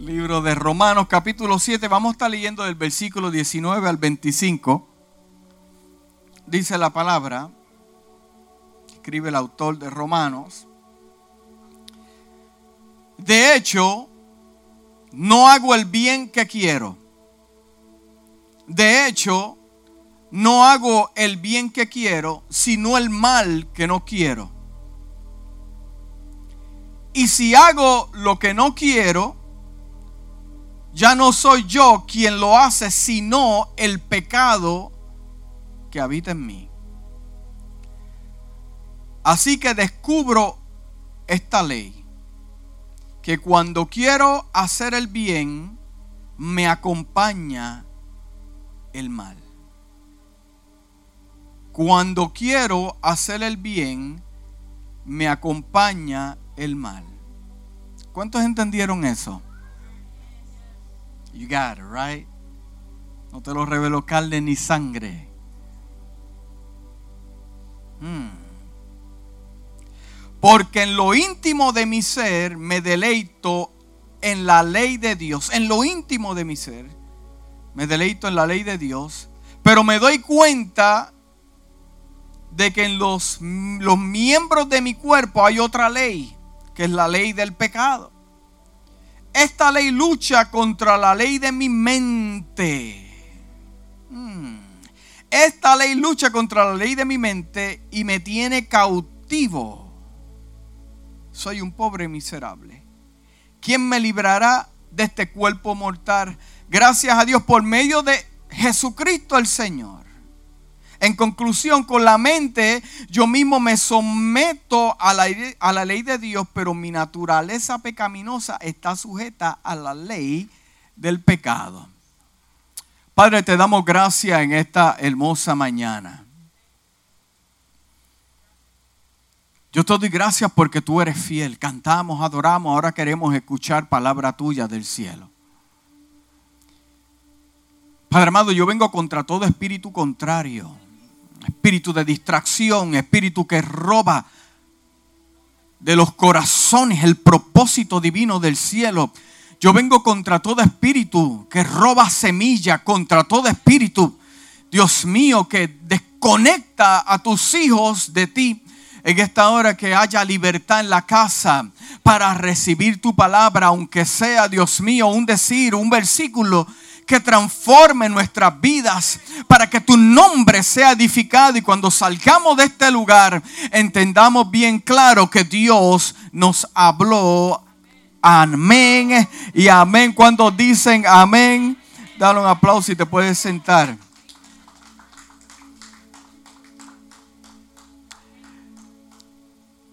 Libro de Romanos capítulo 7. Vamos a estar leyendo del versículo 19 al 25. Dice la palabra, escribe el autor de Romanos. De hecho, no hago el bien que quiero. De hecho, no hago el bien que quiero, sino el mal que no quiero. Y si hago lo que no quiero, ya no soy yo quien lo hace, sino el pecado que habita en mí. Así que descubro esta ley, que cuando quiero hacer el bien, me acompaña el mal. Cuando quiero hacer el bien, me acompaña el mal. ¿Cuántos entendieron eso? You got it, right? No te lo reveló carne ni sangre. Hmm. Porque en lo íntimo de mi ser me deleito en la ley de Dios. En lo íntimo de mi ser me deleito en la ley de Dios. Pero me doy cuenta de que en los, los miembros de mi cuerpo hay otra ley, que es la ley del pecado. Esta ley lucha contra la ley de mi mente. Hmm. Esta ley lucha contra la ley de mi mente y me tiene cautivo. Soy un pobre miserable. ¿Quién me librará de este cuerpo mortal? Gracias a Dios por medio de Jesucristo el Señor. En conclusión, con la mente yo mismo me someto a la, a la, ley de Dios, pero mi naturaleza pecaminosa está sujeta a la ley del pecado. Padre, te damos gracias en esta hermosa mañana. Yo te doy gracias porque tú eres fiel. Cantamos, adoramos, ahora queremos escuchar palabra tuya del cielo. Padre amado, yo vengo contra todo espíritu contrario espíritu de distracción, espíritu que roba de los corazones el propósito divino del cielo. Yo vengo contra todo espíritu que roba semilla, contra todo espíritu, Dios mío, que desconecta a tus hijos de ti. En esta hora que haya libertad en la casa para recibir tu palabra, aunque sea, Dios mío, un decir, un versículo que transforme nuestras vidas para que tu nombre sea edificado y cuando salgamos de este lugar entendamos bien claro que Dios nos habló. Amén y amén. Cuando dicen amén, dale un aplauso y te puedes sentar.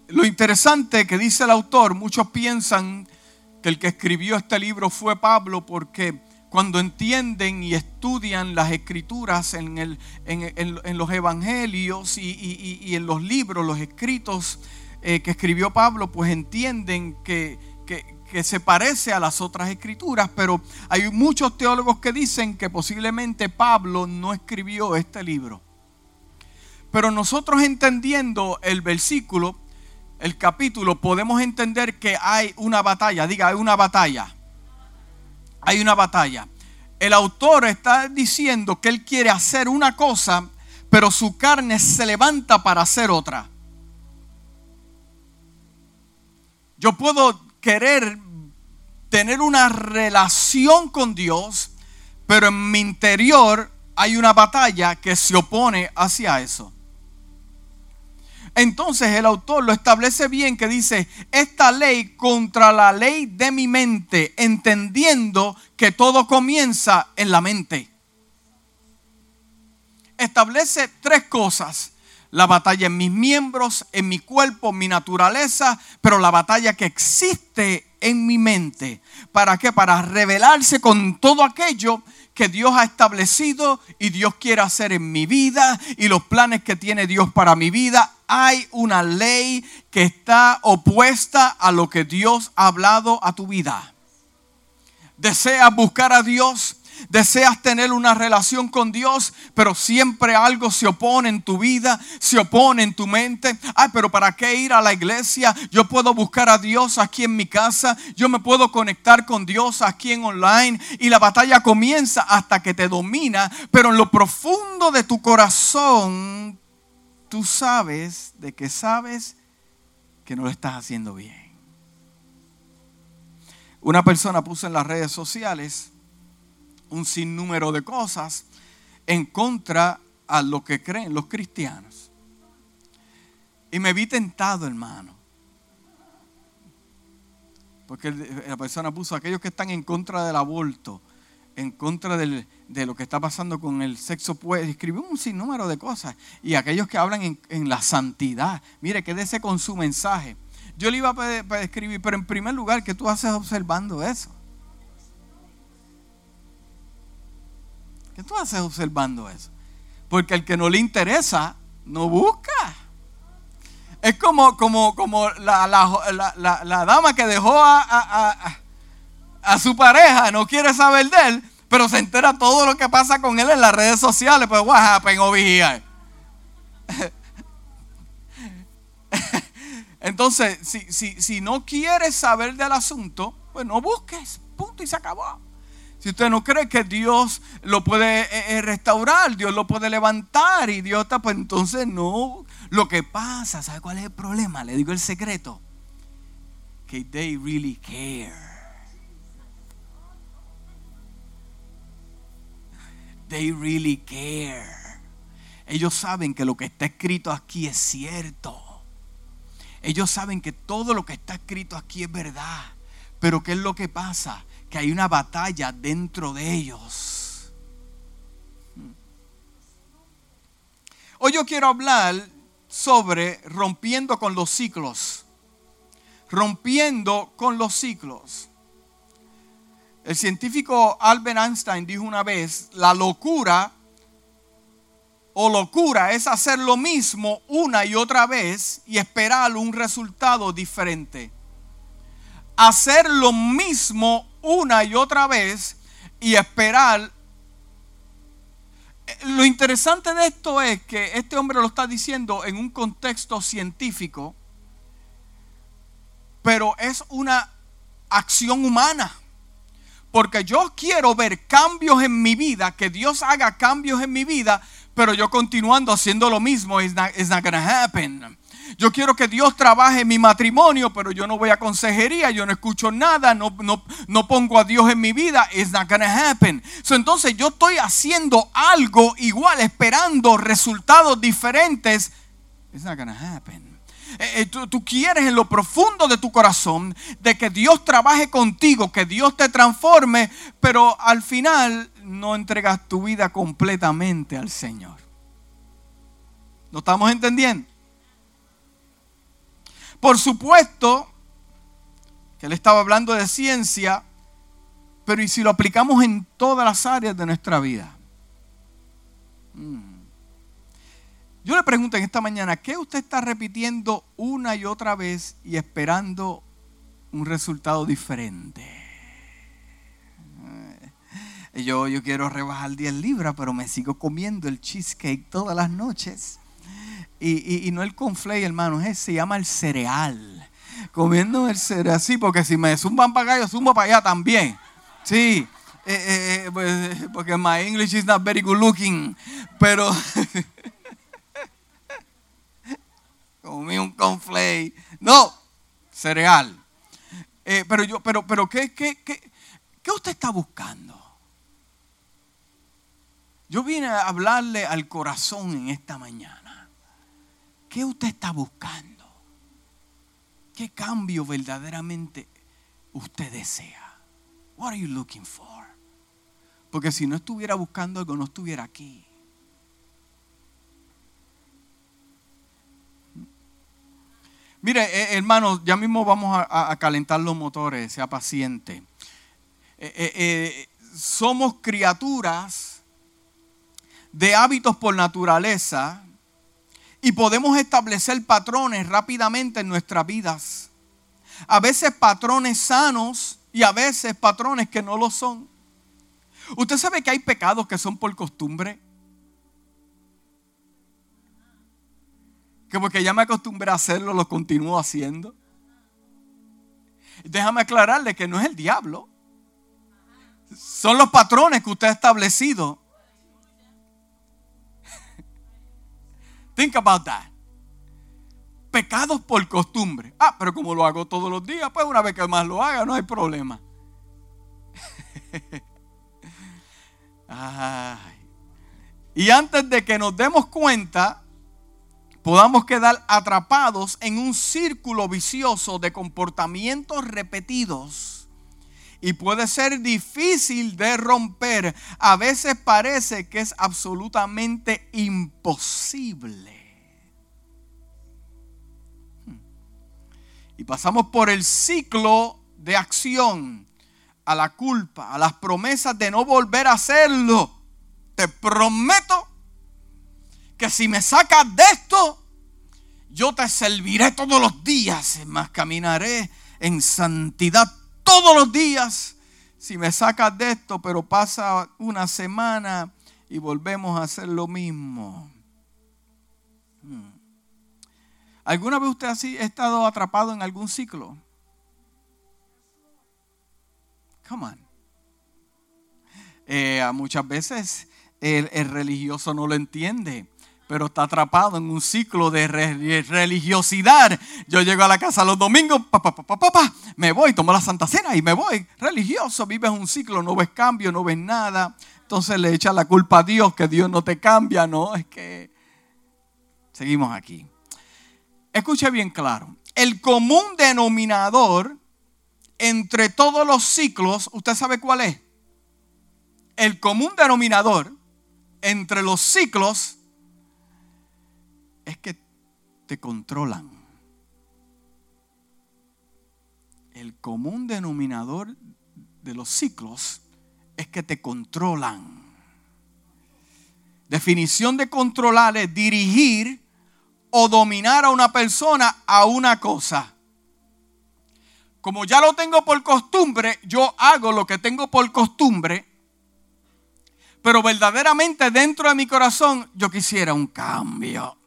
Lo interesante que dice el autor, muchos piensan que el que escribió este libro fue Pablo porque cuando entienden y estudian las escrituras en, los evangelios y, en los libros, los escritos eh, que escribió Pablo, pues entienden que, que se parece a las otras escrituras, pero hay muchos teólogos que dicen que posiblemente Pablo no escribió este libro. Pero nosotros entendiendo el versículo, el capítulo, podemos entender que hay una batalla, diga, hay una batalla hay una batalla. El autor está diciendo que él quiere hacer una cosa, pero su carne se levanta para hacer otra. Yo puedo querer tener una relación con Dios, pero en mi interior hay una batalla que se opone hacia eso. Entonces el autor lo establece bien que dice, esta ley contra la ley de mi mente, entendiendo que todo comienza en la mente. Establece tres cosas. La batalla en mis miembros, en mi cuerpo, en mi naturaleza, pero la batalla que existe en mi mente. ¿Para qué? Para revelarse con todo aquello que Dios ha establecido y Dios quiere hacer en mi vida y los planes que tiene Dios para mi vida hay una ley que está opuesta a lo que Dios ha hablado a tu vida. Deseas buscar a Dios, Deseas tener una relación con Dios, pero siempre algo se opone en tu vida, se opone en tu mente. Ay, pero ¿para qué ir a la iglesia? Yo puedo buscar a Dios aquí en mi casa, yo me puedo conectar con Dios aquí en online y la batalla comienza hasta que te domina, pero en lo profundo de tu corazón tú sabes de que sabes que no lo estás haciendo bien. Una persona puso en las redes sociales un sinnúmero de cosas en contra a lo que creen los cristianos. Y me vi tentado, hermano. Porque la persona puso aquellos que están en contra del aborto, en contra de lo que está pasando con el sexo, pues escribió un sinnúmero de cosas. Y aquellos que hablan en, en la santidad, mire, quédese con su mensaje. Yo le iba a escribir, pero en primer lugar, ¿qué tú haces observando eso? ¿Qué tú haces observando eso? Porque el que no le interesa, no busca. Es como, como, como la, dama que dejó a, su pareja, no quiere saber de él, pero se entera todo lo que pasa con él en las redes sociales. Pues, what happened over here? Entonces, si, si, si no quieres saber del asunto, pues no busques, punto y se acabó. Si usted no cree que Dios lo puede eh, eh, restaurar, Dios lo puede levantar y Dios está, pues entonces no. Lo que pasa, ¿sabe cuál es el problema? Le digo el secreto. Que they really care. They really care. Ellos saben que lo que está escrito aquí es cierto. Ellos saben que todo lo que está escrito aquí es verdad. Pero ¿qué es lo que pasa? que hay una batalla dentro de ellos. Hoy yo quiero hablar sobre rompiendo con los ciclos. Rompiendo con los ciclos. El científico Albert Einstein dijo una vez, la locura o locura es hacer lo mismo una y otra vez y esperar un resultado diferente. Hacer lo mismo una y otra vez y esperar. Lo interesante de esto es que este hombre lo está diciendo en un contexto científico, pero es una acción humana. Porque yo quiero ver cambios en mi vida, que Dios haga cambios en mi vida, pero yo continuando haciendo lo mismo, it's not, it's not gonna happen. Yo quiero que Dios trabaje en mi matrimonio, pero yo no voy a consejería, yo no escucho nada, no, no, pongo a Dios en mi vida. It's not gonna happen. entonces yo estoy haciendo algo igual, esperando resultados diferentes. It's not gonna happen. Eh, eh, tú, quieres en lo profundo de tu corazón de que Dios trabaje contigo, que Dios te transforme, pero al final no entregas tu vida completamente al Señor. ¿Lo estamos entendiendo? Por supuesto que él estaba hablando de ciencia, pero ¿y si lo aplicamos en todas las áreas de nuestra vida? Mm. Yo le pregunto en esta mañana, ¿qué usted está repitiendo una y otra vez y esperando un resultado diferente? Eh, yo, yo quiero rebajar 10 libras, pero me sigo comiendo el cheesecake todas las noches. Y, no el conflay, hermano, es, se llama el cereal. Comiendo el cereal, sí, porque si me zumban para acá, yo zumbo para allá también. Sí, eh, eh, pues, porque my English is not very good looking. Pero comí un conflay. No, cereal. pero yo, pero, pero ¿qué, qué, qué, ¿qué usted está buscando? Yo vine a hablarle al corazón en esta mañana. ¿Qué usted está buscando? ¿Qué cambio verdaderamente usted desea? What are you looking for? Porque si no estuviera buscando algo, no estuviera aquí. Mire, eh, hermanos, ya mismo vamos a, calentar los motores, sea paciente. Eh, eh, somos criaturas de hábitos por naturaleza y podemos establecer patrones rápidamente en nuestras vidas. A veces patrones sanos y a veces patrones que no lo son. ¿Usted sabe que hay pecados que son por costumbre? Que porque ya me acostumbré a hacerlo, lo continúo haciendo. Déjame aclararle que no es el diablo. Son los patrones que usted ha establecido. Think about that. Pecados por costumbre. Ah, pero como lo hago todos los días, pues una vez que más lo haga, no hay problema. Y antes de que nos demos cuenta, podamos quedar atrapados en un círculo vicioso de comportamientos repetidos. Y puede ser difícil de romper. A veces parece que es absolutamente imposible. Y pasamos por el ciclo de acción a la culpa, a las promesas de no volver a hacerlo. Te prometo que si me sacas de esto, yo te serviré todos los días, más caminaré en santidad todos los días. Si me sacas de esto, pero pasa una semana y volvemos a hacer lo mismo. Hmm. ¿Alguna vez usted ha estado atrapado en algún ciclo? Come on. Eh, muchas veces el, religioso no lo entiende pero está atrapado en un ciclo de religiosidad. Yo llego a la casa los domingos, papá, papá, papá, me voy, tomo la Santa Cena y me voy. Religioso, vives un ciclo, no ves cambio, no ves nada. Entonces le echa la culpa a Dios, que Dios no te cambia, no, es que seguimos aquí. Escuche bien claro, el común denominador entre todos los ciclos, ¿usted sabe cuál es? El común denominador entre los ciclos es que te controlan. El común denominador de los ciclos es que te controlan. Definición de controlar es dirigir o dominar a una persona a una cosa como ya lo tengo por costumbre, yo hago lo que tengo por costumbre, pero verdaderamente dentro de mi corazón yo quisiera un cambio.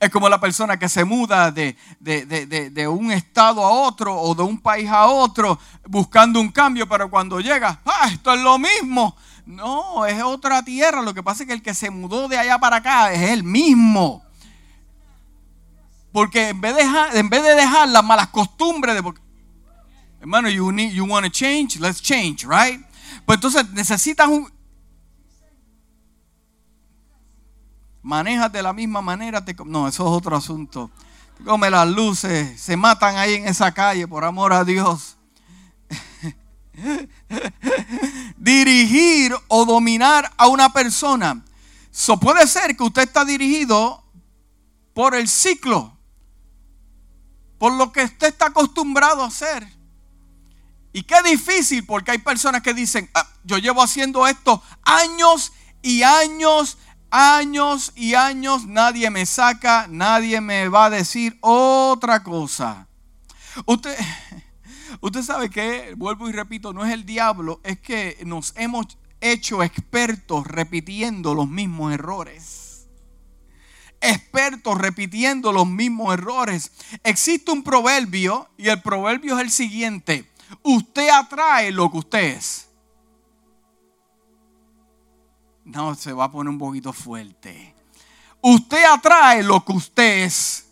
Es como la persona que se muda de, de, un estado a otro o de un país a otro buscando un cambio, pero cuando llega, ah, esto es lo mismo. No, es otra tierra. Lo que pasa es que el que se mudó de allá para acá es el mismo. Porque en vez de dejar, en vez de dejar las malas costumbres de hermano, you need, you want to change, let's change, right? Pues entonces necesitas un manejas de la misma manera, no, eso es otro asunto. Come las luces, se matan ahí en esa calle, por amor a Dios. Dirigir o dominar a una persona. So puede ser que usted está dirigido por el ciclo por lo que usted está acostumbrado a hacer. Y qué difícil porque hay personas que dicen, ah, yo llevo haciendo esto años y años, años y años, nadie me saca, nadie me va a decir otra cosa. Usted, usted sabe que, vuelvo y repito, no es el diablo, es que nos hemos hecho expertos repitiendo los mismos errores expertos repitiendo los mismos errores. Existe un proverbio y el proverbio es el siguiente. Usted atrae lo que usted es. No, se va a poner un poquito fuerte. Usted atrae lo que usted es.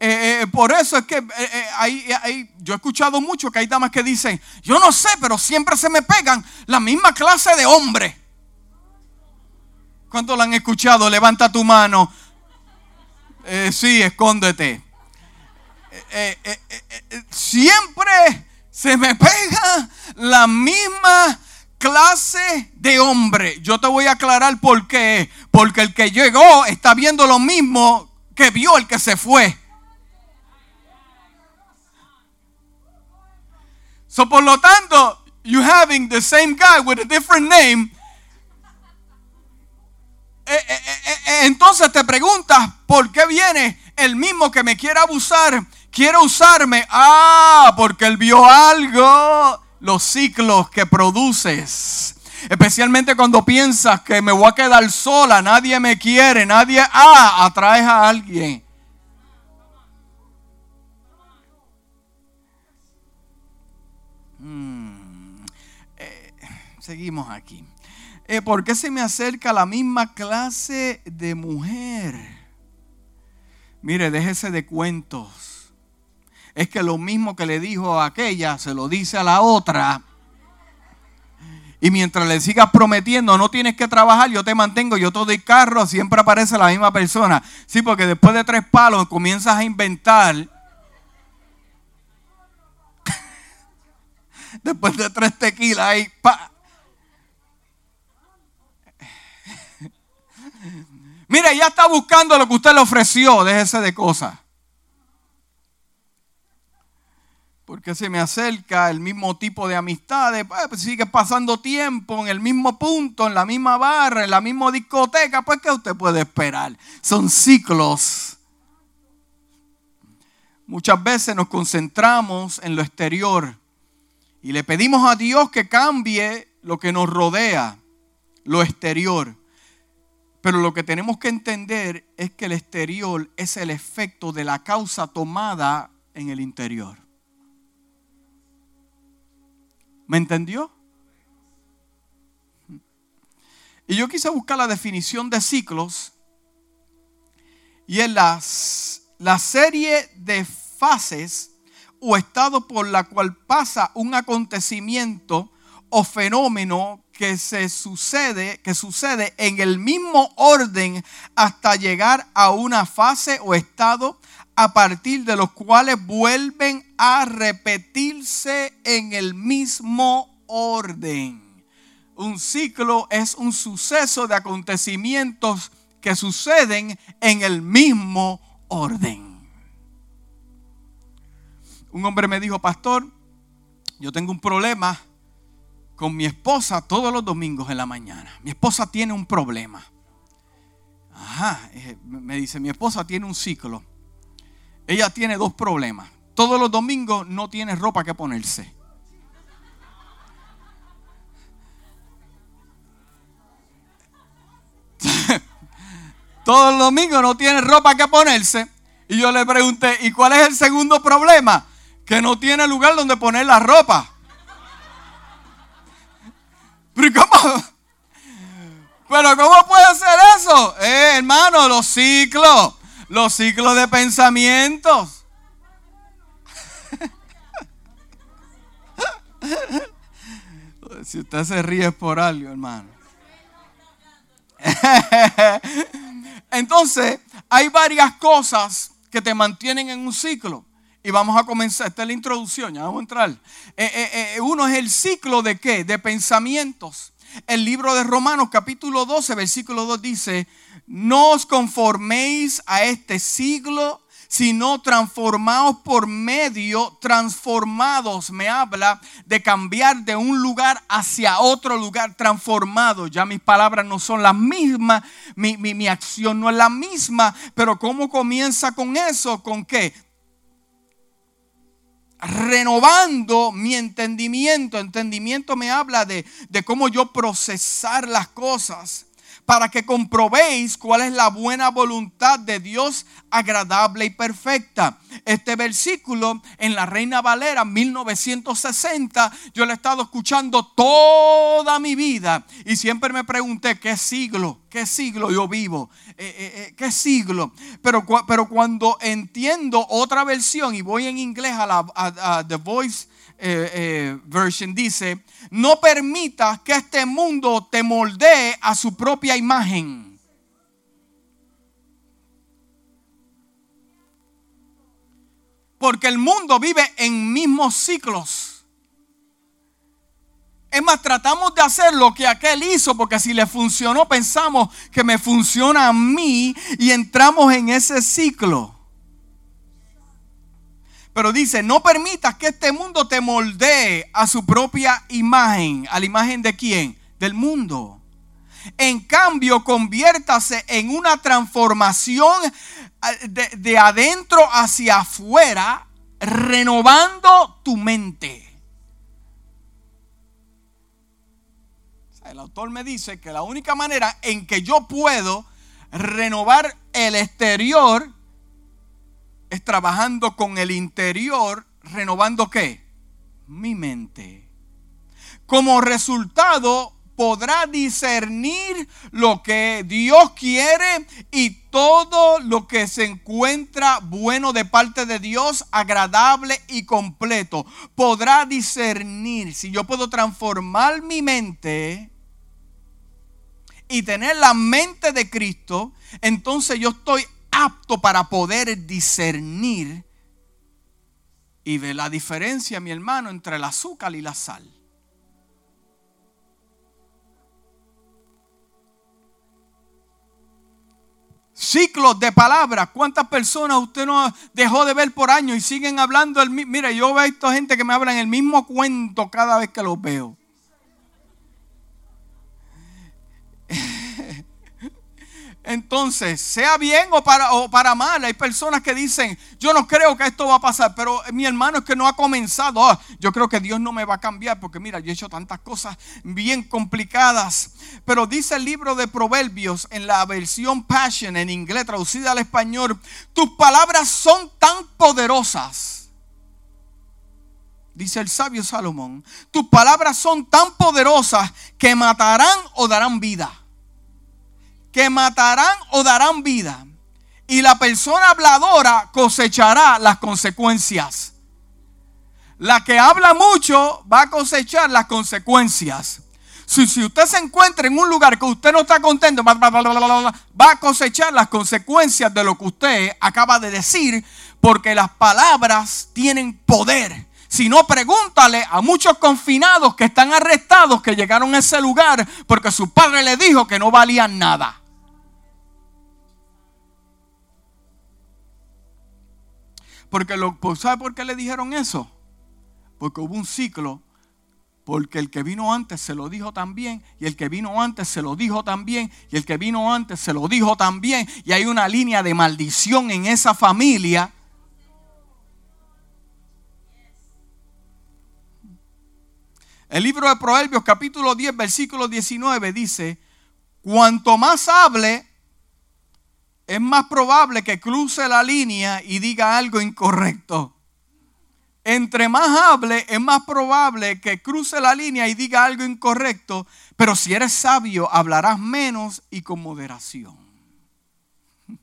Eh, eh, por eso es que eh, yo he escuchado mucho que hay damas que dicen, yo no sé, pero siempre se me pegan la misma clase de hombre. ¿Cuánto lo han escuchado? Levanta tu mano. Sí, escóndete. Siempre se me pega la misma clase de hombre. Yo te voy a aclarar por qué. Porque el que llegó está viendo lo mismo que vio el que se fue. So por lo tanto, you having the same guy with a different name eh, eh, eh, entonces te preguntas, ¿por qué viene el mismo que me quiere abusar? Quiere usarme. Ah, porque él vio algo. Los ciclos que produces. Especialmente cuando piensas que me voy a quedar sola, nadie me quiere, nadie... Ah, atraes a alguien. Hmm, eh, seguimos aquí. Eh, ¿Por qué se me acerca la misma clase de mujer? Mire, déjese de cuentos. Es que lo mismo que le dijo a aquella, se lo dice a la otra. Y mientras le sigas prometiendo, no tienes que trabajar, yo te mantengo, yo te doy carro, siempre aparece la misma persona. Sí, porque después de tres palos comienzas a inventar. después de tres tequilas, ahí, pa. Mire, ya está buscando lo que usted le ofreció, déjese de cosas. Porque se me acerca el mismo tipo de amistades, pues, pues sigue pasando tiempo en el mismo punto, en la misma barra, en la misma discoteca, pues ¿qué usted puede esperar? Son ciclos. Muchas veces nos concentramos en lo exterior y le pedimos a Dios que cambie lo que nos rodea, lo exterior. Pero lo que tenemos que entender es que el exterior es el efecto de la causa tomada en el interior. ¿Me entendió? Y yo quise buscar la definición de ciclos y es la serie de fases o estado por la cual pasa un acontecimiento o fenómeno que se sucede, que sucede en el mismo orden hasta llegar a una fase o estado a partir de los cuales vuelven a repetirse en el mismo orden. Un ciclo es un suceso de acontecimientos que suceden en el mismo orden. Un hombre me dijo, pastor, yo tengo un problema con mi esposa todos los domingos en la mañana. Mi esposa tiene un problema. Ajá, eh, me dice, mi esposa tiene un ciclo ella tiene dos problemas. Todos los domingos no tiene ropa que ponerse. Todos los domingos no tiene ropa que ponerse. Y yo le pregunté, ¿y cuál es el segundo problema? Que no tiene lugar donde poner la ropa. Pero ¿cómo? Pero ¿cómo puede ser eso? Eh, hermano, los ciclos los ciclos de pensamientos. Si usted se ríe por algo, hermano. Entonces, hay varias cosas que te mantienen en un ciclo. Y vamos a comenzar, esta es la introducción, ya vamos a entrar. Eh, eh, eh, uno es el ciclo de qué? De pensamientos. El libro de Romanos capítulo 12, versículo 2 dice, no os conforméis a este siglo, sino transformaos por medio, transformados, me habla de cambiar de un lugar hacia otro lugar, transformado. Ya mis palabras no son las mismas, mi, mi acción no es la misma, pero ¿cómo comienza con eso? ¿Con qué? renovando mi entendimiento. Entendimiento me habla de, de, cómo yo procesar las cosas para que comprobéis cuál es la buena voluntad de Dios agradable y perfecta. Este versículo en la Reina Valera 1960, yo lo he estado escuchando toda mi vida y siempre me pregunté, ¿qué siglo? ¿Qué siglo yo vivo? Eh, eh, eh, ¿Qué siglo? Pero, pero cuando entiendo otra versión y voy en inglés a la a The Voice eh, eh, version dice, no permitas que este mundo te moldee a su propia imagen. Porque el mundo vive en mismos ciclos. Es más, tratamos de hacer lo que aquel hizo, porque si le funcionó, pensamos que me funciona a mí y entramos en ese ciclo. Pero dice, no permitas que este mundo te moldee a su propia imagen. ¿A la imagen de quién? Del mundo. En cambio, conviértase en una transformación eh, de, de adentro hacia afuera, renovando tu mente. el autor me dice que la única manera en que yo puedo renovar el exterior es trabajando con el interior, renovando qué? Mi mente. Como resultado, podrá discernir lo que Dios quiere y todo lo que se encuentra bueno de parte de Dios, agradable y completo. Podrá discernir. Si yo puedo transformar mi mente y tener la mente de Cristo, entonces yo estoy apto para poder discernir y ver la diferencia, mi hermano, entre el azúcar y la sal. ciclos de palabras. ¿Cuántas personas usted no dejó de ver por años y siguen hablando? Mira, yo veo a esta gente que me hablan el mismo cuento cada vez que los veo. Entonces, sea bien o para, o para mal, hay personas que dicen, yo no creo que esto va a pasar, pero mi hermano es que no ha comenzado. Ah, yo creo que Dios no me va a cambiar porque mira, yo he hecho tantas cosas bien complicadas. Pero dice el libro de Proverbios en la versión Passion en inglés, traducida al español, tus palabras son tan poderosas. Dice el sabio Salomón, tus palabras son tan poderosas que matarán o darán vida que matarán o darán vida. Y la persona habladora cosechará las consecuencias. La que habla mucho va a cosechar las consecuencias. Si, usted se encuentra en un lugar que usted no está contento, va a cosechar las consecuencias de lo que usted acaba de decir, porque las palabras tienen poder. Si no, pregúntale a muchos confinados que están arrestados que llegaron a ese lugar porque su padre le dijo que no valían nada. Porque lo, ¿Sabe por qué le dijeron eso? Porque hubo un ciclo. Porque el que vino antes se lo dijo también. Y el que vino antes se lo dijo también. Y el que vino antes se lo dijo también. Y hay una línea de maldición en esa familia El libro de Proverbios capítulo 10 versículo 19 dice, cuanto más hable, es más probable que cruce la línea y diga algo incorrecto. Entre más hable, es más probable que cruce la línea y diga algo incorrecto, pero si eres sabio, hablarás menos y con moderación.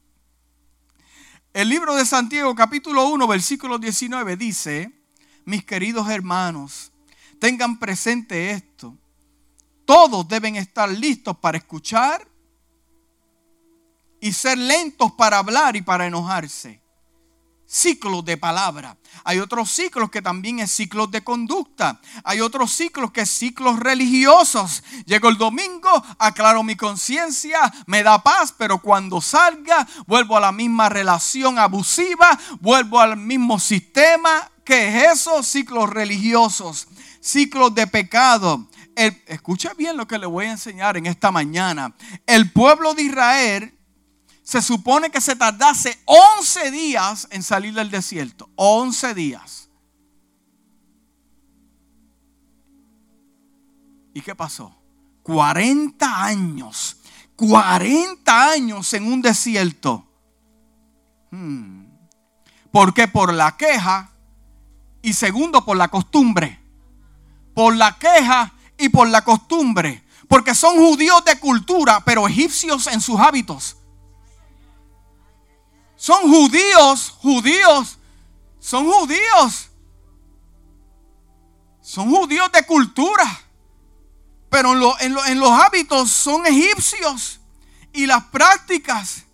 El libro de Santiago capítulo 1 versículo 19 dice, mis queridos hermanos, Tengan presente esto. Todos deben estar listos para escuchar y ser lentos para hablar y para enojarse. Ciclos de palabra. Hay otros ciclos que también es ciclos de conducta. Hay otros ciclos que es ciclos religiosos. Llego el domingo, aclaro mi conciencia, me da paz, pero cuando salga vuelvo a la misma relación abusiva, vuelvo al mismo sistema. ¿Qué es eso? Ciclos religiosos ciclos de pecado. escucha bien lo que le voy a enseñar en esta mañana. El pueblo de Israel se supone que se tardase 11 días en salir del desierto. 11 días. ¿Y qué pasó? 40 años. 40 años en un desierto. Hmm. ¿Por qué? Por la queja y segundo por la costumbre por la queja y por la costumbre. Porque son judíos de cultura, pero egipcios en sus hábitos. Son judíos, judíos, son judíos. Son judíos de cultura, pero en, los hábitos son egipcios. Y las prácticas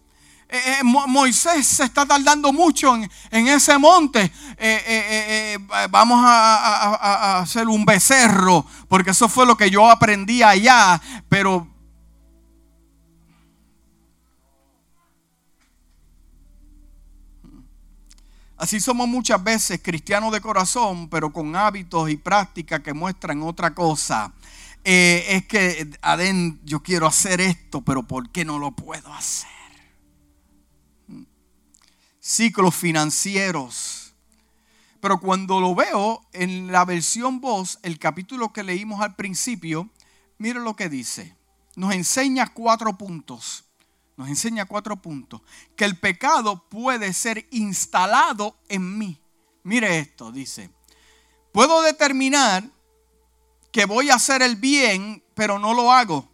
eh, eh, Moisés se está tardando mucho en, ese monte. Eh, vamos a, hacer un becerro, porque eso fue lo que yo aprendí allá. Pero Así somos muchas veces cristianos de corazón, pero con hábitos y prácticas que muestran otra cosa. es que, Adén, yo quiero hacer esto, pero ¿por qué no lo puedo hacer? Ciclos financieros. Pero cuando lo veo en la versión voz, el capítulo que leímos al principio, mire lo que dice. Nos enseña cuatro puntos. Nos enseña cuatro puntos. Que el pecado puede ser instalado en mí. Mire esto, dice. Puedo determinar que voy a hacer el bien, pero no lo hago.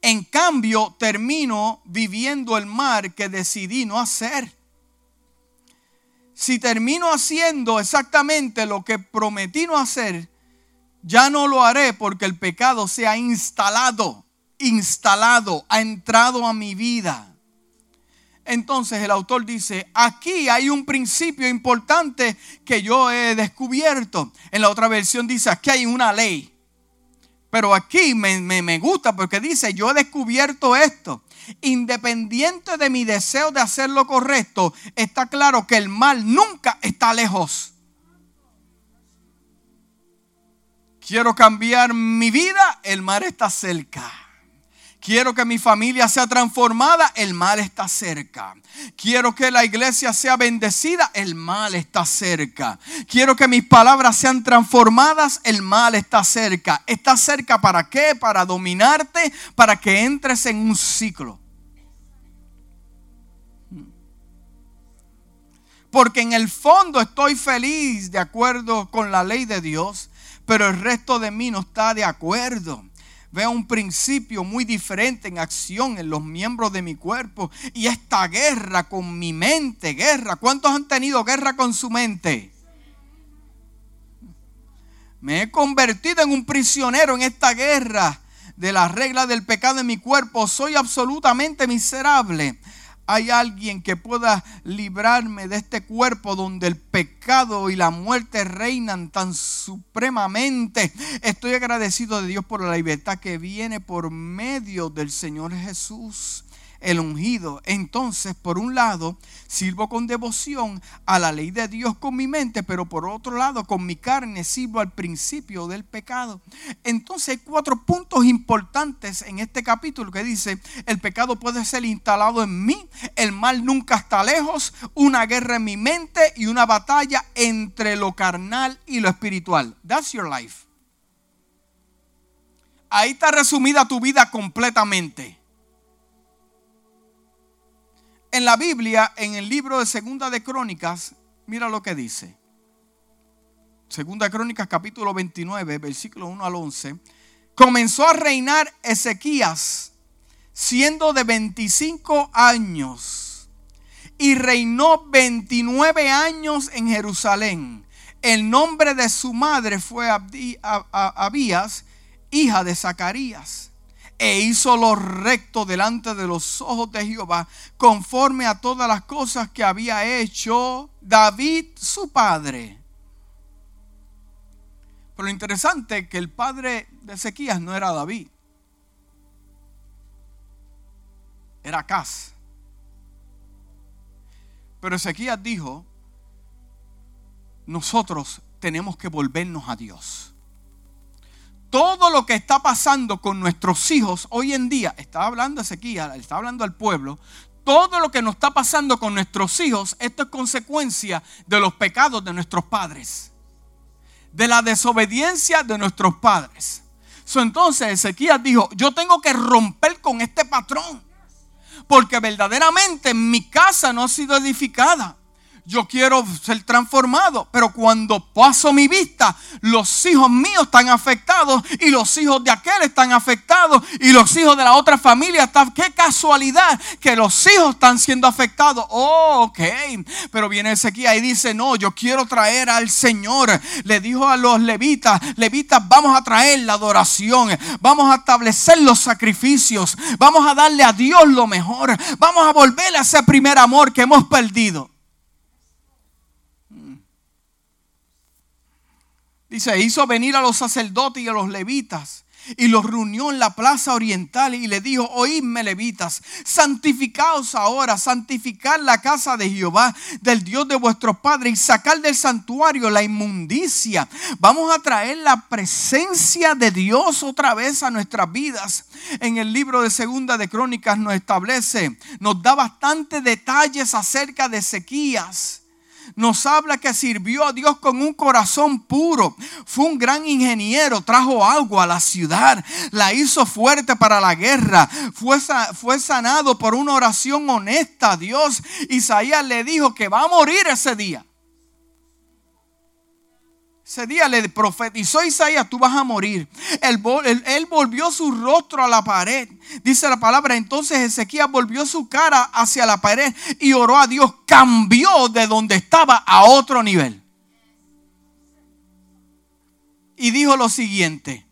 En cambio, termino viviendo el mal que decidí no hacer. Si termino haciendo exactamente lo que prometí no hacer, ya no lo haré porque el pecado se ha instalado, instalado, ha entrado a mi vida. Entonces el autor dice, aquí hay un principio importante que yo he descubierto. En la otra versión dice, aquí hay una ley. Pero aquí me, me, gusta porque dice, yo he descubierto esto. Independiente de mi deseo de hacer lo correcto, está claro que el mal nunca está lejos. Quiero cambiar mi vida, el mal está cerca. Quiero que mi familia sea transformada, el mal está cerca. Quiero que la iglesia sea bendecida, el mal está cerca. Quiero que mis palabras sean transformadas, el mal está cerca. ¿Está cerca para qué? Para dominarte, para que entres en un ciclo. Porque en el fondo estoy feliz de acuerdo con la ley de Dios, pero el resto de mí no está de acuerdo veo un principio muy diferente en acción en los miembros de mi cuerpo. Y esta guerra con mi mente, guerra. ¿Cuántos han tenido guerra con su mente? Me he convertido en un prisionero en esta guerra de las reglas del pecado en mi cuerpo. Soy absolutamente miserable hay alguien que pueda librarme de este cuerpo donde el pecado y la muerte reinan tan supremamente. Estoy agradecido de Dios por la libertad que viene por medio del Señor Jesús el ungido. Entonces, por un lado, sirvo con devoción a la ley de Dios con mi mente, pero por otro lado, con mi carne sirvo al principio del pecado. Entonces, hay cuatro puntos importantes en este capítulo que dice, el pecado puede ser instalado en mí, el mal nunca está lejos, una guerra en mi mente y una batalla entre lo carnal y lo espiritual. That's your life. Ahí está resumida tu vida completamente. En la Biblia, en el libro de Segunda de Crónicas, mira lo que dice. Segunda de Crónicas capítulo 29, versículo 1 al 11. Comenzó a reinar Ezequías siendo de 25 años y reinó 29 años en Jerusalén. El nombre de su madre fue Abías, hija de Zacarías e hizo lo recto delante de los ojos de Jehová, conforme a todas las cosas que había hecho David su padre. Pero lo interesante es que el padre de Ezequías no era David, era Acaz. Pero Ezequías dijo, nosotros tenemos que volvernos a Dios todo lo que está pasando con nuestros hijos hoy en día, estaba hablando Ezequiel, está hablando al pueblo, todo lo que nos está pasando con nuestros hijos, esto es consecuencia de los pecados de nuestros padres, de la desobediencia de nuestros padres. entonces Ezequiel dijo, yo tengo que romper con este patrón, porque verdaderamente mi casa no ha sido edificada yo quiero ser transformado, pero cuando paso mi vista, los hijos míos están afectados y los hijos de aquel están afectados y los hijos de la otra familia están. Qué casualidad que los hijos están siendo afectados. Oh, ok. Pero viene Ezequiel y dice: No, yo quiero traer al Señor. Le dijo a los levitas: Levitas, vamos a traer la adoración, vamos a establecer los sacrificios, vamos a darle a Dios lo mejor, vamos a volver a ese primer amor que hemos perdido. Dice, hizo venir a los sacerdotes y a los levitas y los reunió en la plaza oriental y le dijo, oídme levitas, santificaos ahora, santificar la casa de Jehová, del Dios de vuestros padres y sacar del santuario la inmundicia. Vamos a traer la presencia de Dios otra vez a nuestras vidas. En el libro de Segunda de Crónicas nos establece, nos da bastantes detalles acerca de sequías nos habla que sirvió a Dios con un corazón puro. Fue un gran ingeniero, trajo agua a la ciudad, la hizo fuerte para la guerra. Fue, sanado por una oración honesta a Dios. Isaías le dijo que va a morir ese día. Ese día le profetizó Isaías, tú vas a morir. Él, volvió su rostro a la pared. Dice la palabra, entonces Ezequiel volvió su cara hacia la pared y oró a Dios. Cambió de donde estaba a otro nivel. Y dijo lo siguiente.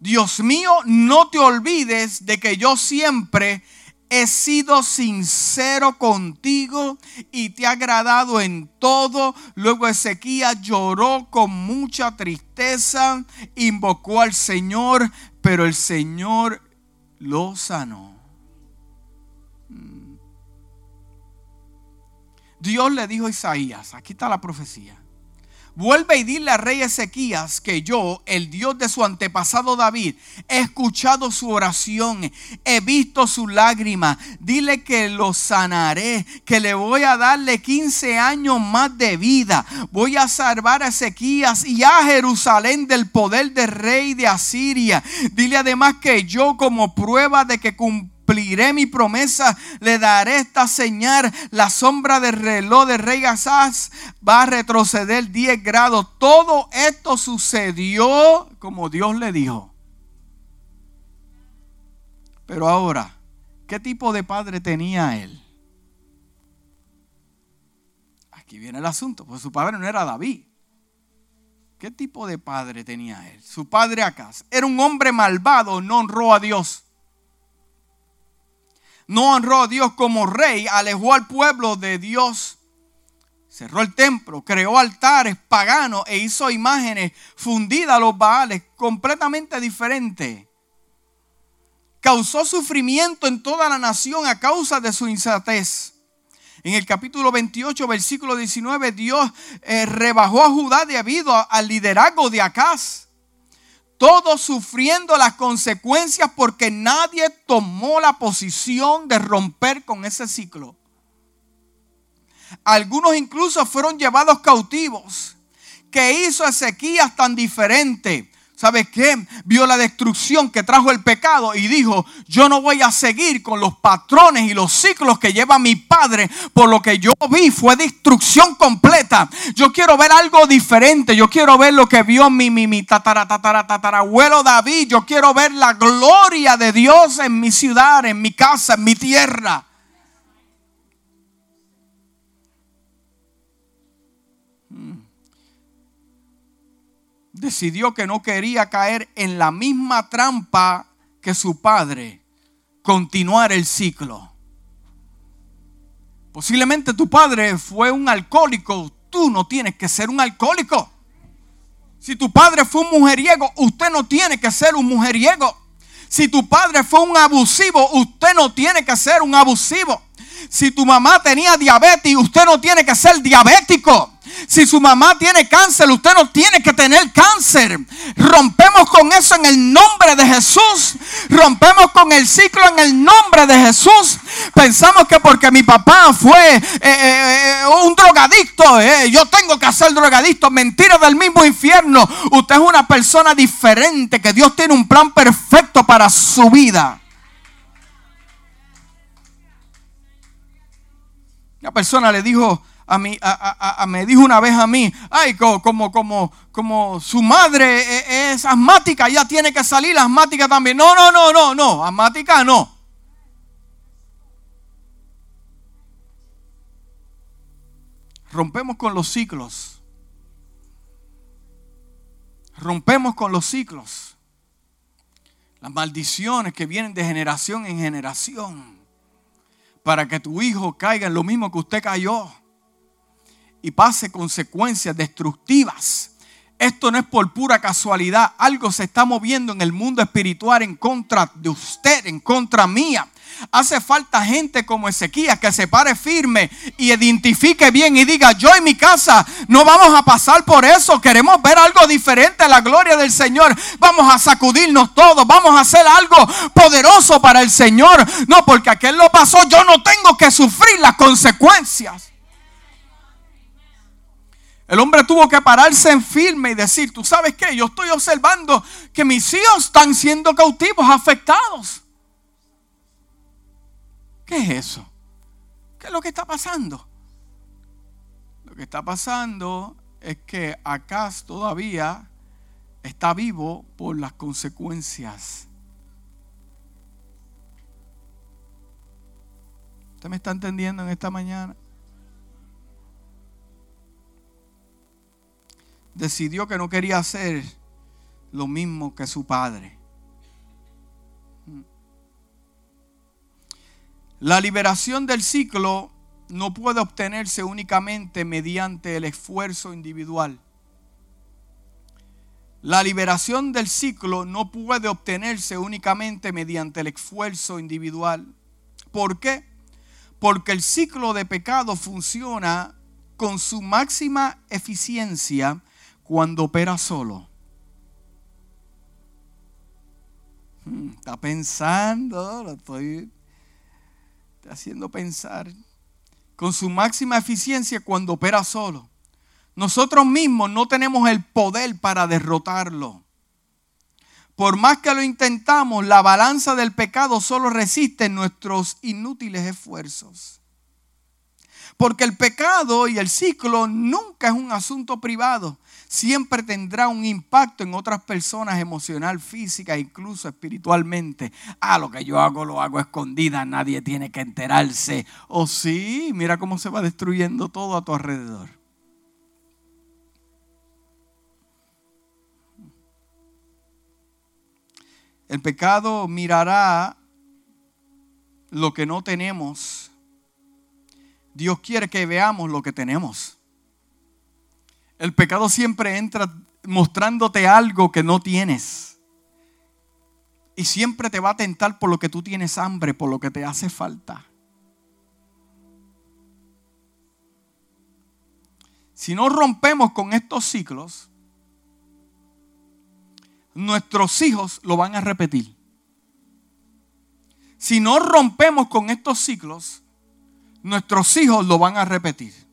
Dios mío, no te olvides de que yo siempre he sido sincero contigo y te ha agradado en todo. Luego Ezequiel lloró con mucha tristeza, invocó al Señor, pero el Señor lo sanó. Mm. Dios le dijo a Isaías, aquí está la profecía. Vuelve y dile al rey Ezequías que yo, el Dios de su antepasado David, he escuchado su oración, he visto su lágrima. Dile que lo sanaré, que le voy a darle 15 años más de vida. Voy a salvar a Ezequías y a Jerusalén del poder del rey de Asiria. Dile además que yo como prueba de que cumplí cumpliré mi promesa, le daré esta señal. La sombra del reloj de rey Asaz va a retroceder 10 grados. Todo esto sucedió como Dios le dijo. Pero ahora, ¿qué tipo de padre tenía él? Aquí viene el asunto, pues su padre no era David. ¿Qué tipo de padre tenía él? Su padre Acaz era un hombre malvado, no honró a Dios no honró a Dios como rey, alejó al pueblo de Dios, cerró el templo, creó altares paganos e hizo imágenes fundidas a los baales, completamente diferentes. Causó sufrimiento en toda la nación a causa de su insatez. En el capítulo 28, versículo 19, Dios eh, rebajó a Judá debido al liderazgo de Acaz todos sufriendo las consecuencias porque nadie tomó la posición de romper con ese ciclo. Algunos incluso fueron llevados cautivos. ¿Qué hizo Ezequías tan diferente? ¿Sabes qué? Vio la destrucción que trajo el pecado y dijo, yo no voy a seguir con los patrones y los ciclos que lleva mi padre, por lo que yo vi fue destrucción completa. Yo quiero ver algo diferente, yo quiero ver lo que vio mi, mi, mi tatara, tatara, tatarabuelo David, yo quiero ver la gloria de Dios en mi ciudad, en mi casa, en mi tierra. Decidió que no quería caer en la misma trampa que su padre, continuar el ciclo. Posiblemente tu padre fue un alcohólico, tú no tienes que ser un alcohólico. Si tu padre fue un mujeriego, usted no tiene que ser un mujeriego. Si tu padre fue un abusivo, usted no tiene que ser un abusivo. Si tu mamá tenía diabetes, usted no tiene que ser diabético. Si su mamá tiene cáncer, usted no tiene que tener cáncer. Rompemos con eso en el nombre de Jesús. Rompemos con el ciclo en el nombre de Jesús. Pensamos que porque mi papá fue eh, eh, eh, un drogadicto, yo tengo que ser drogadicto. Mentira del mismo infierno. Usted es una persona diferente, que Dios tiene un plan perfecto para su vida. Una persona le dijo a mí, a, me dijo una vez a mí, ay, como, como, como, su madre e, es, asmática, ya tiene que salir asmática también. No, no, no, no, no, asmática no. Rompemos con los ciclos. Rompemos con los ciclos. Las maldiciones que vienen de generación en generación. Para que tu hijo caiga en lo mismo que usted cayó y pase consecuencias destructivas. Esto no es por pura casualidad. Algo se está moviendo en el mundo espiritual en contra de usted, en contra mía. Hace falta gente como Ezequías que se pare firme y identifique bien y diga, yo en mi casa no vamos a pasar por eso, queremos ver algo diferente, la gloria del Señor, vamos a sacudirnos todos, vamos a hacer algo poderoso para el Señor. No, porque aquel lo pasó, yo no tengo que sufrir las consecuencias. El hombre tuvo que pararse en firme y decir, tú sabes qué, yo estoy observando que mis hijos están siendo cautivos, afectados. ¿Qué es eso? ¿Qué es lo que está pasando? Lo que está pasando es que Acaz todavía está vivo por las consecuencias. ¿Usted me está entendiendo en esta mañana? Decidió que no quería hacer lo mismo que su padre. La liberación del ciclo no puede obtenerse únicamente mediante el esfuerzo individual. La liberación del ciclo no puede obtenerse únicamente mediante el esfuerzo individual. ¿Por qué? Porque el ciclo de pecado funciona con su máxima eficiencia cuando opera solo. Hmm, está pensando, lo estoy haciendo pensar. Con su máxima eficiencia cuando opera solo. Nosotros mismos no tenemos el poder para derrotarlo. Por más que lo intentamos, la balanza del pecado solo resiste nuestros inútiles esfuerzos. Porque el pecado y el ciclo nunca es un asunto privado, siempre tendrá un impacto en otras personas emocional, física, incluso espiritualmente. Ah, lo que yo hago lo hago escondida, nadie tiene que enterarse. O oh, sí, mira cómo se va destruyendo todo a tu alrededor. El pecado mirará lo que no tenemos. Dios quiere que veamos lo que tenemos. El pecado siempre entra mostrándote algo que no tienes. Y siempre te va a tentar por lo que tú tienes hambre, por lo que te hace falta. Si no rompemos con estos ciclos, nuestros hijos lo van a repetir. Si no rompemos con estos ciclos, nuestros hijos lo van a repetir.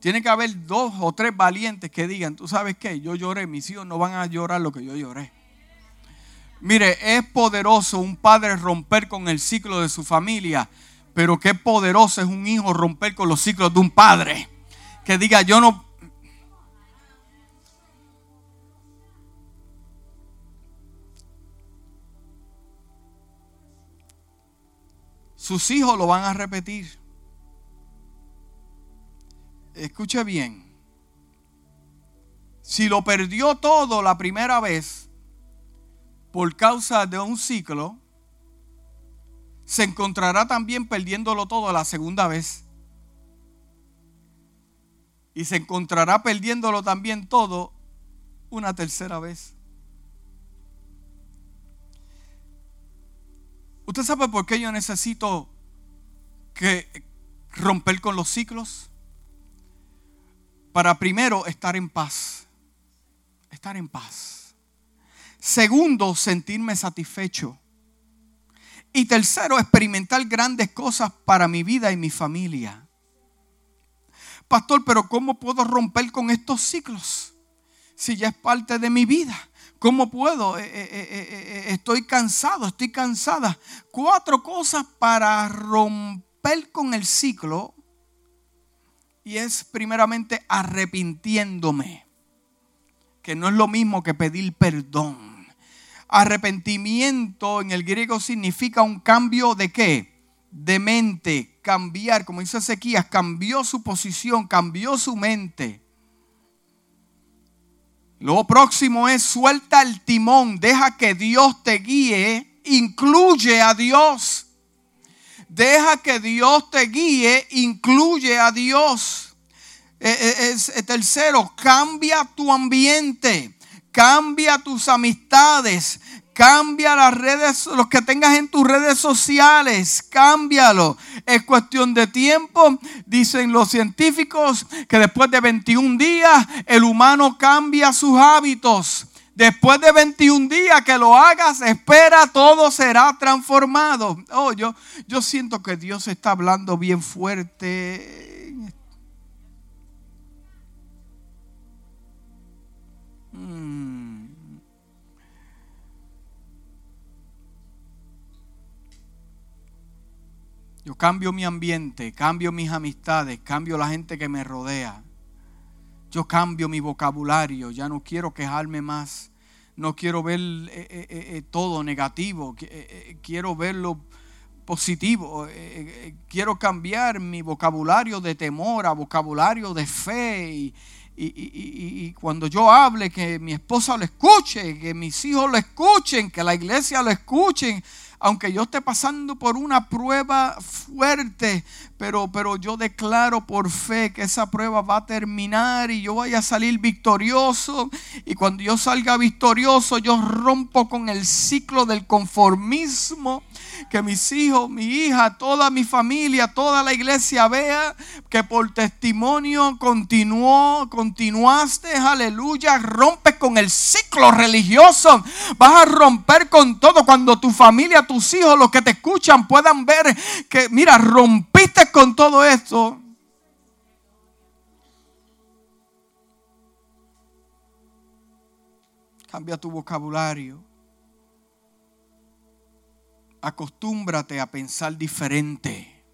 Tiene que haber dos o tres valientes que digan, tú sabes qué, yo lloré, mis hijos no van a llorar lo que yo lloré. Mire, es poderoso un padre romper con el ciclo de su familia, pero qué poderoso es un hijo romper con los ciclos de un padre. Que diga, yo no... Sus hijos lo van a repetir escuche bien, si lo perdió todo la primera vez por causa de un ciclo, se encontrará también perdiéndolo todo la segunda vez. Y se encontrará perdiéndolo también todo una tercera vez. ¿Usted sabe por qué yo necesito que romper con los ciclos? Para primero estar en paz. Estar en paz. Segundo, sentirme satisfecho. Y tercero, experimentar grandes cosas para mi vida y mi familia. Pastor, pero ¿cómo puedo romper con estos ciclos? Si ya es parte de mi vida. ¿Cómo puedo? Eh, eh, eh, estoy cansado, estoy cansada. Cuatro cosas para romper con el ciclo y es primeramente arrepintiéndome, que no es lo mismo que pedir perdón. Arrepentimiento en el griego significa un cambio de qué? De mente, cambiar, como dice Ezequías, cambió su posición, cambió su mente. Lo próximo es suelta el timón, deja que Dios te guíe, incluye a Dios. Deja que Dios te guíe, incluye a Dios. Eh, eh, es, tercero, cambia tu ambiente, cambia tus amistades, cambia las redes, los que tengas en tus redes sociales, cámbialo. Es cuestión de tiempo. Dicen los científicos que después de 21 días el humano cambia sus hábitos. Después de 21 días que lo hagas, espera, todo será transformado. Oh, yo, yo siento que Dios está hablando bien fuerte. Hmm. Yo cambio mi ambiente, cambio mis amistades, cambio la gente que me rodea. Yo cambio mi vocabulario, ya no quiero quejarme más. No quiero ver eh, eh, eh, todo negativo, quiero verlo positivo. quiero cambiar mi vocabulario de temor a vocabulario de fe. Y, y, cuando yo hable, que mi esposa lo escuche, que mis hijos lo escuchen, que la iglesia lo escuchen, aunque yo esté pasando por una prueba fuerte, pero, pero yo declaro por fe que esa prueba va a terminar y yo voy a salir victorioso. Y cuando yo salga victorioso, yo rompo con el ciclo del conformismo que mis hijos, mi hija, toda mi familia, toda la iglesia vea que por testimonio continuó, continuaste, aleluya, rompes con el ciclo religioso, vas a romper con todo cuando tu familia, tus hijos, los que te escuchan puedan ver que, mira, rompiste con todo esto. Cambia tu vocabulario acostúmbrate a pensar diferente.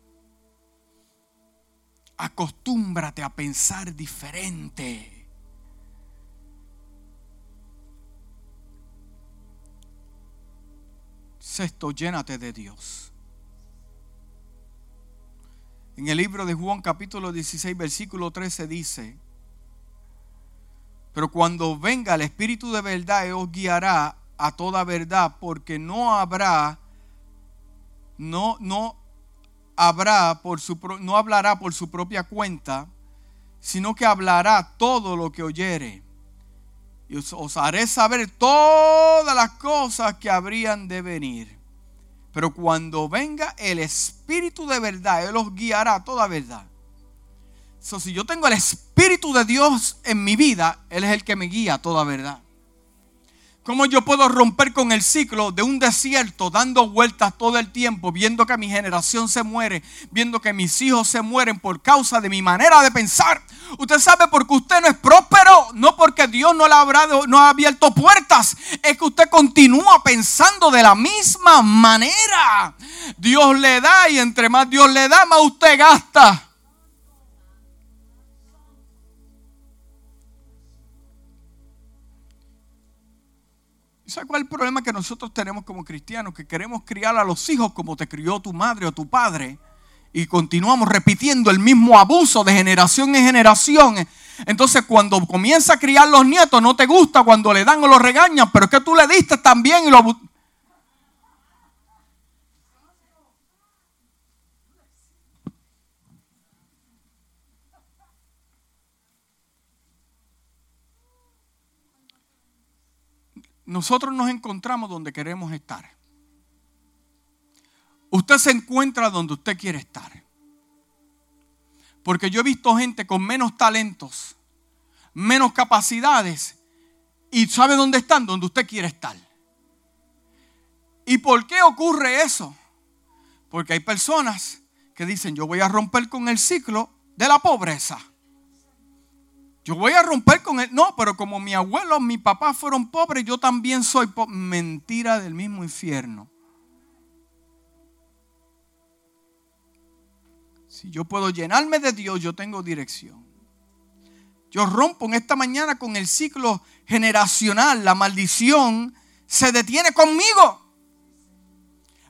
Acostúmbrate a pensar diferente. Sexto, llénate de Dios. En el libro de Juan capítulo 16 versículo 13 dice, pero cuando venga el Espíritu de verdad, os guiará a toda verdad, porque no habrá no, no habrá por su, no hablará por su propia cuenta, sino que hablará todo lo que oyere. Y os, haré saber todas las cosas que habrían de venir. Pero cuando venga el Espíritu de verdad, Él os guiará toda verdad. si yo tengo el Espíritu de Dios en mi vida, Él es el que me guía toda verdad. ¿Cómo yo puedo romper con el ciclo de un desierto dando vueltas todo el tiempo, viendo que mi generación se muere, viendo que mis hijos se mueren por causa de mi manera de pensar? Usted sabe porque usted no es próspero, no porque Dios no le no ha abierto puertas, es que usted continúa pensando de la misma manera. Dios le da y entre más Dios le da, más usted gasta. ¿Sabes cuál es el problema que nosotros tenemos como cristianos? Que queremos criar a los hijos como te crió tu madre o tu padre. Y continuamos repitiendo el mismo abuso de generación en generación. Entonces cuando comienza a criar los nietos no te gusta cuando le dan o lo regañan. Pero es que tú le diste también y lo nosotros nos encontramos donde queremos estar. Usted se encuentra donde usted quiere estar. Porque yo he visto gente con menos talentos, menos capacidades, y sabe dónde están, donde usted quiere estar. ¿Y por qué ocurre eso? Porque hay personas que dicen, yo voy a romper con el ciclo de la pobreza. Yo voy a romper con él. No, pero como mi abuelo, mi papá fueron pobres, yo también soy pobre. Mentira del mismo infierno. Si yo puedo llenarme de Dios, yo tengo dirección. Yo rompo en esta mañana con el ciclo generacional. La maldición se detiene conmigo.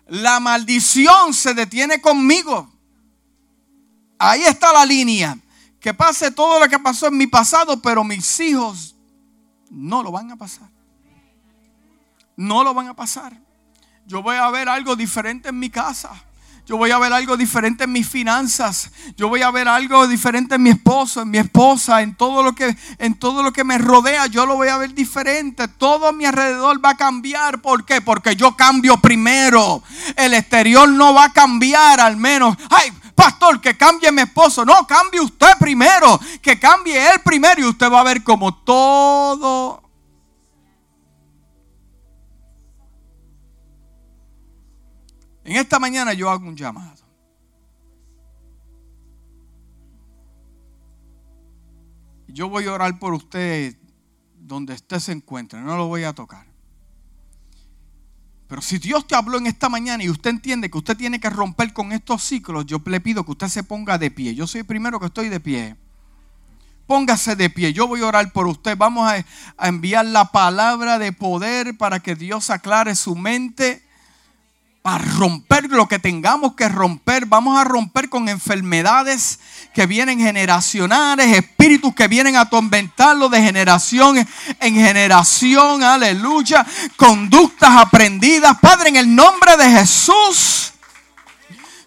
La maldición se detiene conmigo. Ahí está la línea que pase todo lo que pasó en mi pasado, pero mis hijos no lo van a pasar. No lo van a pasar. Yo voy a ver algo diferente en mi casa. Yo voy a ver algo diferente en mis finanzas. Yo voy a ver algo diferente en mi esposo, en mi esposa, en todo lo que en todo lo que me rodea, yo lo voy a ver diferente. Todo a mi alrededor va a cambiar, ¿por qué? Porque yo cambio primero. El exterior no va a cambiar al menos. Ay, pastor, que cambie mi esposo. No, cambie usted primero. Que cambie él primero y usted va a ver como todo. En esta mañana yo hago un llamado. Yo voy a orar por usted donde usted se encuentre. No lo voy a tocar. Pero si Dios te habló en esta mañana y usted entiende que usted tiene que romper con estos ciclos, yo le pido que usted se ponga de pie. Yo soy el primero que estoy de pie. Póngase de pie. Yo voy a orar por usted. Vamos a, a enviar la palabra de poder para que Dios aclare su mente para romper lo que tengamos que romper. Vamos a romper con enfermedades que vienen generacionales, espíritus que vienen a atormentarlo de generación en generación. Aleluya. Conductas aprendidas. Padre, en el nombre de Jesús.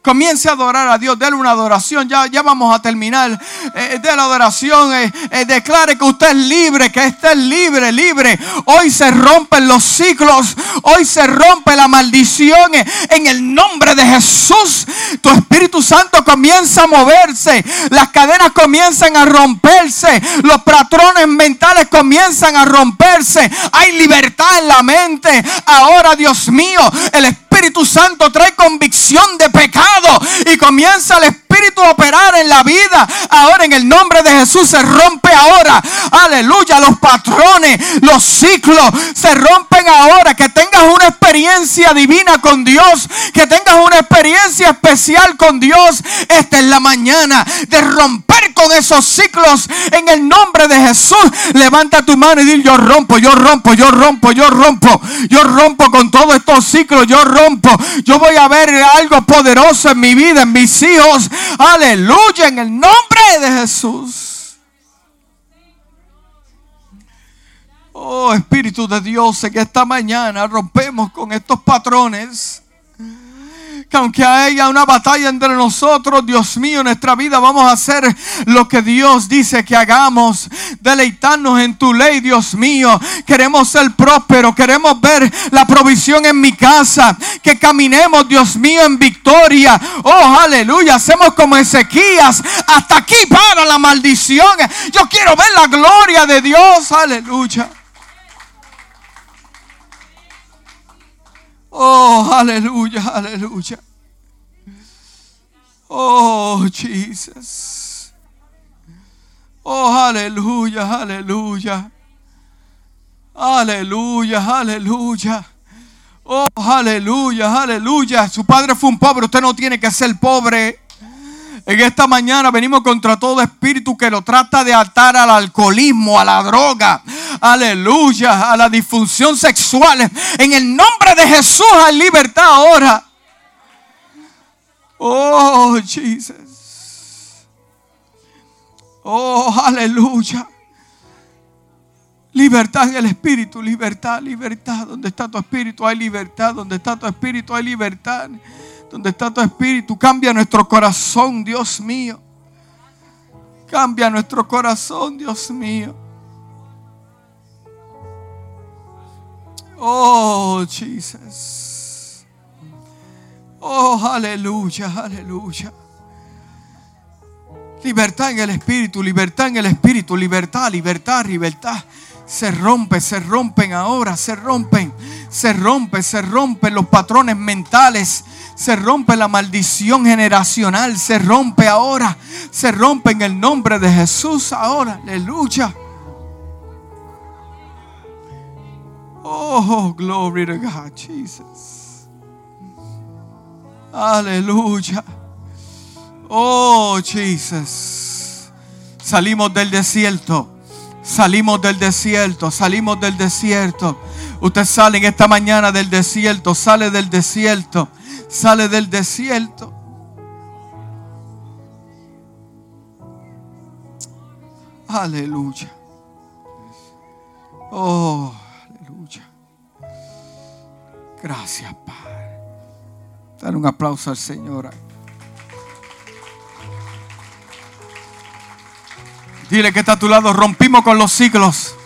Comience a adorar a Dios, déle una adoración. Ya, ya vamos a terminar eh, de la adoración. Eh, eh, declare que usted es libre, que usted es libre, libre. Hoy se rompen los ciclos. Hoy se rompe la maldición. En el nombre de Jesús, tu Espíritu Santo comienza a moverse. Las cadenas comienzan a romperse. Los patrones mentales comienzan a romperse. Hay libertad en la mente. Ahora, Dios mío, el Espíritu Santo trae convicción de pecado y comienza el Espíritu a operar en la vida. Ahora en el nombre de Jesús se rompe ahora. Aleluya. Los patrones, los ciclos se rompen ahora. Que tengas una experiencia divina con Dios. Que tengas una experiencia especial con Dios. Esta es la mañana de romper con esos ciclos en el nombre de Jesús. Levanta tu mano y dile yo rompo, yo rompo, yo rompo, yo rompo. Yo rompo con todos estos ciclos. Yo rompo. Yo voy a ver algo poderoso en mi vida, en mis hijos. Aleluya, en el nombre de Jesús. Oh Espíritu de Dios, en esta mañana rompemos con estos patrones que aunque haya una batalla entre nosotros, Dios mío, en nuestra vida vamos a hacer lo que Dios dice que hagamos. Deleitarnos en tu ley, Dios mío. Queremos ser prósperos, queremos ver la provisión en mi casa, que caminemos, Dios mío, en victoria. Oh, aleluya, hacemos como Ezequías. Hasta aquí para la maldición. Yo quiero ver la gloria de Dios, aleluya. Oh, aleluya, aleluya. Oh, Jesus. Oh, aleluya, aleluya. Aleluya, aleluya. Oh, aleluya, aleluya. Su padre fue un pobre, usted no tiene que ser pobre. En esta mañana venimos contra todo espíritu que lo trata de atar al alcoholismo, a la droga, aleluya, a la disfunción sexual. En el nombre de Jesús hay libertad ahora. Oh, Jesus. Oh, aleluya. Libertad en el espíritu, libertad, libertad. Donde está tu espíritu hay libertad. Donde está tu espíritu hay libertad donde está tu espíritu. Cambia nuestro corazón, Dios mío. Cambia nuestro corazón, Dios mío. Oh, Jesus. Oh, aleluya, aleluya. Libertad en el espíritu, libertad en el espíritu, libertad, libertad, libertad. Se rompe, se rompen ahora, se rompen, se rompen, se rompen los patrones mentales se rompe la maldición generacional. Se rompe ahora. Se rompe en el nombre de Jesús ahora. Aleluya. Oh, glory to God, Jesus. Aleluya. Oh, Jesus. Salimos del desierto. Salimos del desierto. Salimos del desierto. Usted sale en esta mañana del desierto. Sale del desierto sale del desierto. Aleluya. Oh, aleluya. Gracias, Padre. Dale un aplauso al Señor. Dile que está a tu lado. Rompimos con los siglos.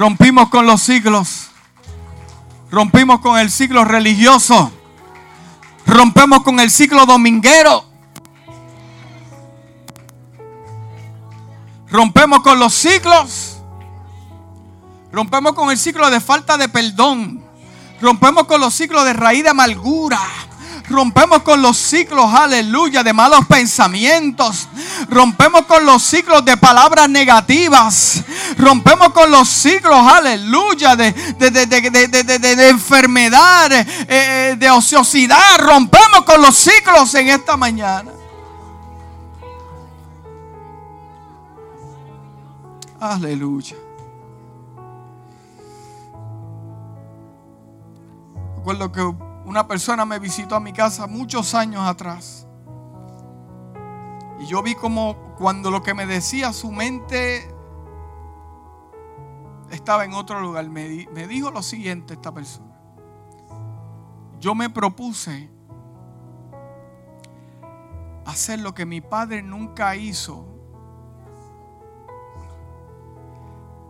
Rompimos con los siglos. Rompimos con el ciclo religioso. Rompemos con el ciclo dominguero. Rompemos con los ciclos. Rompemos con el ciclo de falta de perdón. Rompemos con los ciclos de raíz de amargura. Rompemos con los ciclos, aleluya, de malos pensamientos. Rompemos con los ciclos de palabras negativas. Rompemos con los ciclos, aleluya, de, de, enfermedad, eh, eh, de ociosidad. Rompemos con los ciclos en esta mañana. Aleluya. Recuerdo que una persona me visitó a mi casa muchos años atrás. Y yo vi como cuando lo que me decía su mente estaba en otro lugar. Me, me dijo lo siguiente esta persona. Yo me propuse hacer lo que mi padre nunca hizo.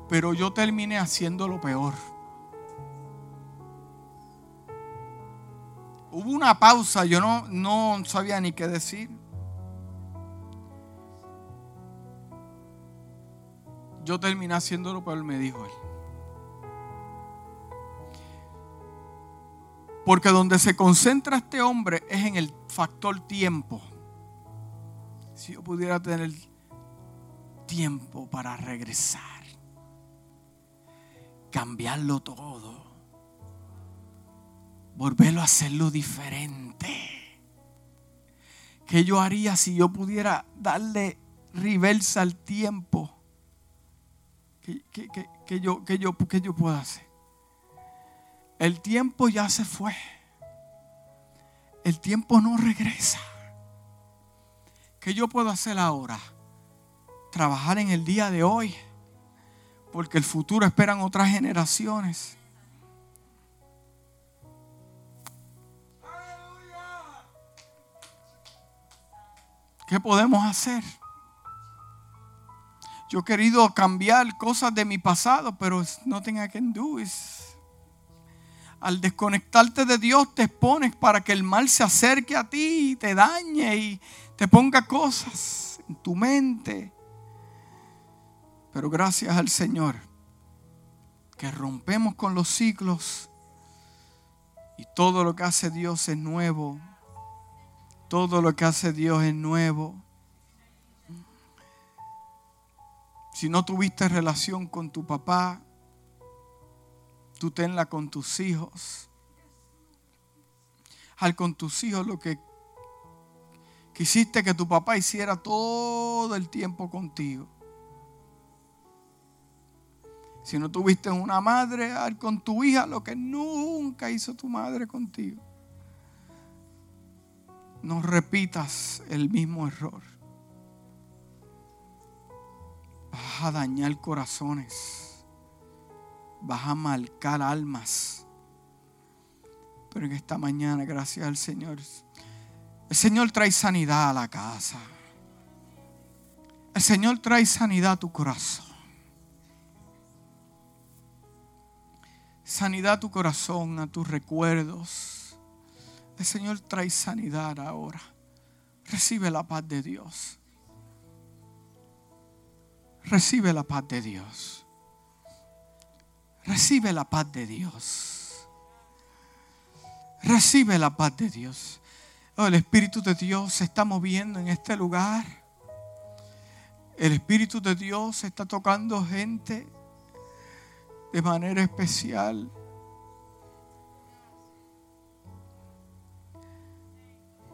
Pero yo terminé haciendo lo peor. Hubo una pausa, yo no, no sabía ni qué decir. Yo terminé haciéndolo, pero él me dijo él. Porque donde se concentra este hombre es en el factor tiempo. Si yo pudiera tener tiempo para regresar, cambiarlo todo volverlo a hacerlo diferente. ¿Qué yo haría si yo pudiera darle reversa al tiempo? ¿Qué, yo, que yo, ¿Qué yo hacer? El tiempo ya se fue. El tiempo no regresa. ¿Qué yo puedo hacer ahora? Trabajar en el día de hoy. Porque el futuro esperan otras generaciones. ¿Qué podemos hacer? Yo he querido cambiar cosas de mi pasado, pero nothing I can do is. Al desconectarte de Dios te expones para que el mal se acerque a ti y te dañe y te ponga cosas en tu mente. Pero gracias al Señor que rompemos con los ciclos y todo lo que hace Dios es nuevo todo lo que hace Dios es nuevo. Si no tuviste relación con tu papá, tú tenla con tus hijos. Al con tus hijos lo que quisiste que tu papá hiciera todo el tiempo contigo. Si no tuviste una madre, al con tu hija lo que nunca hizo tu madre contigo no repitas el mismo error. Vas a dañar corazones. Vas a marcar almas. Pero en esta mañana, gracias al Señor, el Señor trae sanidad a la casa. El Señor trae sanidad a tu corazón. Sanidad a tu corazón, a tus recuerdos el Señor trae sanidad ahora. Recibe la paz de Dios. Recibe la paz de Dios. Recibe la paz de Dios. Recibe la paz de Dios. Oh, el Espíritu de Dios se está moviendo en este lugar. El Espíritu de Dios está tocando gente de manera especial.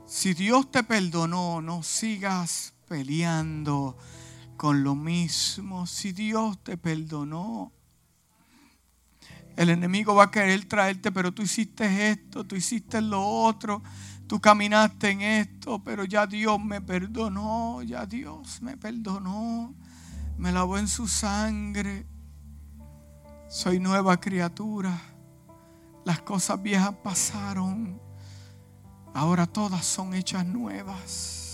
Si Dios te perdonó, no sigas peleando con lo mismo. Si Dios te perdonó, el enemigo va a querer traerte, pero tú hiciste esto, tú hiciste lo otro, tú caminaste en esto, pero ya Dios me perdonó, ya Dios me perdonó, me lavó en su sangre. Soy nueva criatura. Las cosas viejas pasaron Ahora todas son hechas nuevas.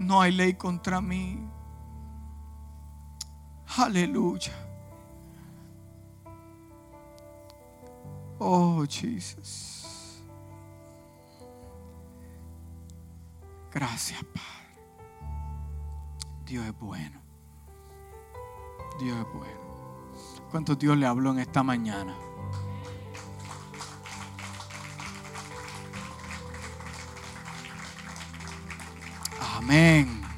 No hay ley contra mí. Aleluya. Oh, Jesús. Gracias, Padre. Dios es bueno. Dios es bueno. ¿Cuánto Dios le habló en esta mañana? Amén.